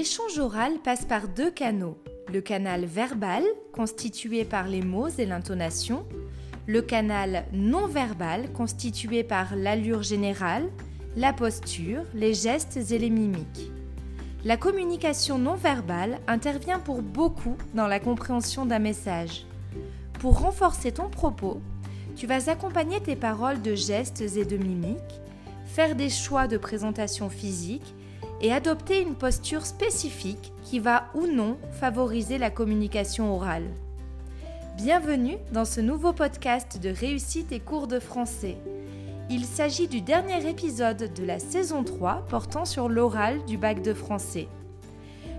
L'échange oral passe par deux canaux. Le canal verbal, constitué par les mots et l'intonation, le canal non verbal, constitué par l'allure générale, la posture, les gestes et les mimiques. La communication non verbale intervient pour beaucoup dans la compréhension d'un message. Pour renforcer ton propos, tu vas accompagner tes paroles de gestes et de mimiques, faire des choix de présentation physique et adopter une posture spécifique qui va ou non favoriser la communication orale. Bienvenue dans ce nouveau podcast de réussite et cours de français. Il s'agit du dernier épisode de la saison 3 portant sur l'oral du bac de français.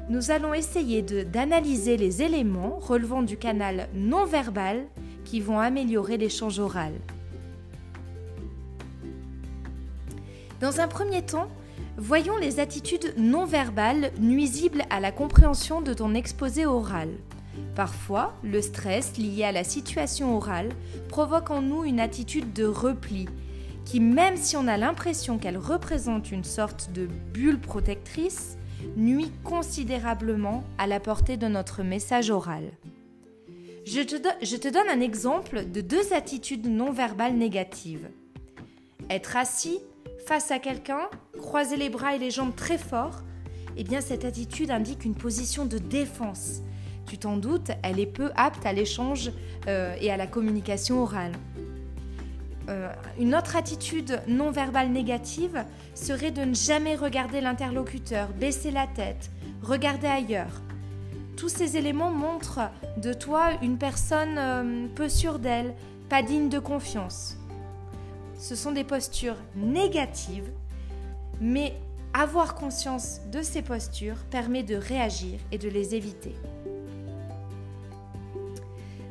Nous allons essayer d'analyser les éléments relevant du canal non verbal qui vont améliorer l'échange oral. Dans un premier temps, voyons les attitudes non verbales nuisibles à la compréhension de ton exposé oral. Parfois, le stress lié à la situation orale provoque en nous une attitude de repli qui, même si on a l'impression qu'elle représente une sorte de bulle protectrice, nuit considérablement à la portée de notre message oral. Je te, donne un exemple de deux attitudes non verbales négatives. Être assis face à quelqu'un, croiser les bras et les jambes très fort, eh bien cette attitude indique une position de défense. Tu t'en doutes, elle est peu apte à l'échange euh, et à la communication orale. Euh, une autre attitude non verbale négative serait de ne jamais regarder l'interlocuteur, baisser la tête, regarder ailleurs. Tous ces éléments montrent de toi une personne euh, peu sûre d'elle, pas digne de confiance. Ce sont des postures négatives, mais avoir conscience de ces postures permet de réagir et de les éviter.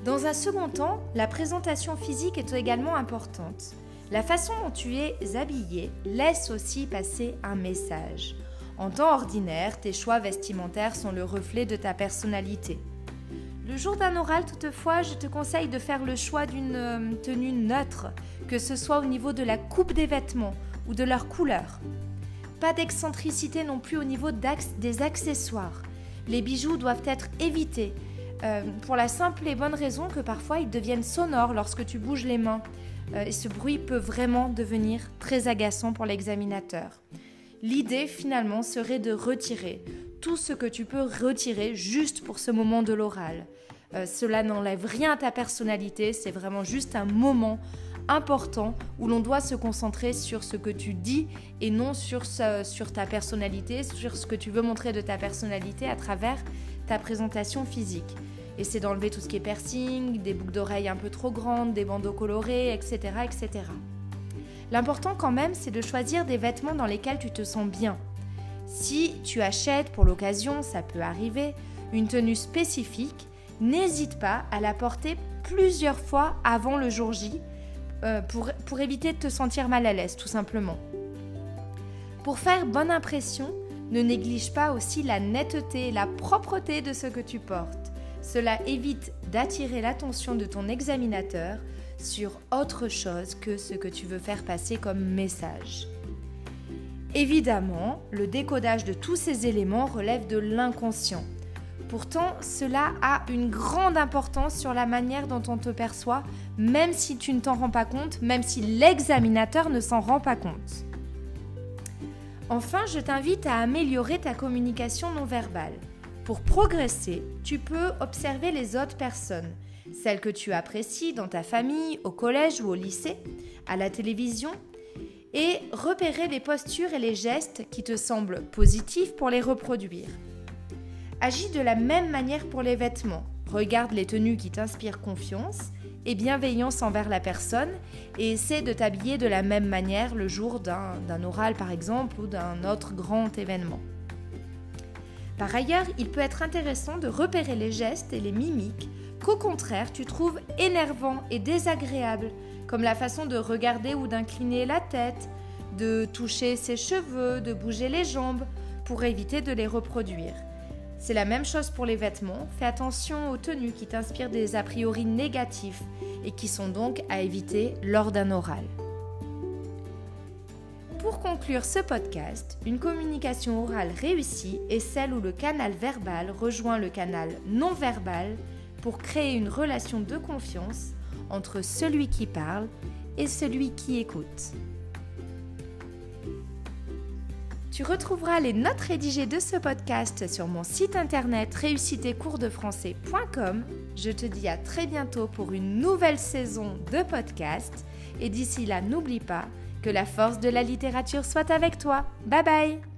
Dans un second temps, la présentation physique est également importante. La façon dont tu es habillé laisse aussi passer un message. En temps ordinaire, tes choix vestimentaires sont le reflet de ta personnalité. Le jour d'un oral, toutefois, je te conseille de faire le choix d'une euh, tenue neutre, que ce soit au niveau de la coupe des vêtements ou de leur couleur. Pas d'excentricité non plus au niveau des accessoires. Les bijoux doivent être évités euh, pour la simple et bonne raison que parfois ils deviennent sonores lorsque tu bouges les mains. Euh, et ce bruit peut vraiment devenir très agaçant pour l'examinateur. L'idée finalement serait de retirer tout ce que tu peux retirer juste pour ce moment de l'oral. Euh, cela n'enlève rien à ta personnalité, c'est vraiment juste un moment important où l'on doit se concentrer sur ce que tu dis et non sur, sur ta personnalité, sur ce que tu veux montrer de ta personnalité à travers ta présentation physique. Essaie d'enlever tout ce qui est piercing, des boucles d'oreilles un peu trop grandes, des bandeaux colorés, etc. etc. L'important quand même, c'est de choisir des vêtements dans lesquels tu te sens bien. Si tu achètes pour l'occasion, ça peut arriver, une tenue spécifique, n'hésite pas à la porter plusieurs fois avant le jour J euh, pour, pour éviter de te sentir mal à l'aise, tout simplement. Pour faire bonne impression, ne néglige pas aussi la netteté, la propreté de ce que tu portes. Cela évite d'attirer l'attention de ton examinateur sur autre chose que ce que tu veux faire passer comme message. Évidemment, le décodage de tous ces éléments relève de l'inconscient. Pourtant, cela a une grande importance sur la manière dont on te perçoit, même si tu ne t'en rends pas compte, même si l'examinateur ne s'en rend pas compte. Enfin, je t'invite à améliorer ta communication non verbale. Pour progresser, tu peux observer les autres personnes, celles que tu apprécies dans ta famille, au collège ou au lycée, à la télévision, et repérer les postures et les gestes qui te semblent positifs pour les reproduire. Agis de la même manière pour les vêtements. Regarde les tenues qui t'inspirent confiance et bienveillance envers la personne et essaie de t'habiller de la même manière le jour d'un oral par exemple ou d'un autre grand événement. Par ailleurs, il peut être intéressant de repérer les gestes et les mimiques qu'au contraire tu trouves énervants et désagréables, comme la façon de regarder ou d'incliner la tête, de toucher ses cheveux, de bouger les jambes, pour éviter de les reproduire. C'est la même chose pour les vêtements. Fais attention aux tenues qui t'inspirent des a priori négatifs et qui sont donc à éviter lors d'un oral. Pour conclure ce podcast, une communication orale réussie est celle où le canal verbal rejoint le canal non verbal pour créer une relation de confiance entre celui qui parle et celui qui écoute. Tu retrouveras les notes rédigées de ce podcast sur mon site internet réussitescoursdefrançais.com. Je te dis à très bientôt pour une nouvelle saison de podcast et d'ici là n'oublie pas que la force de la littérature soit avec toi. Bye bye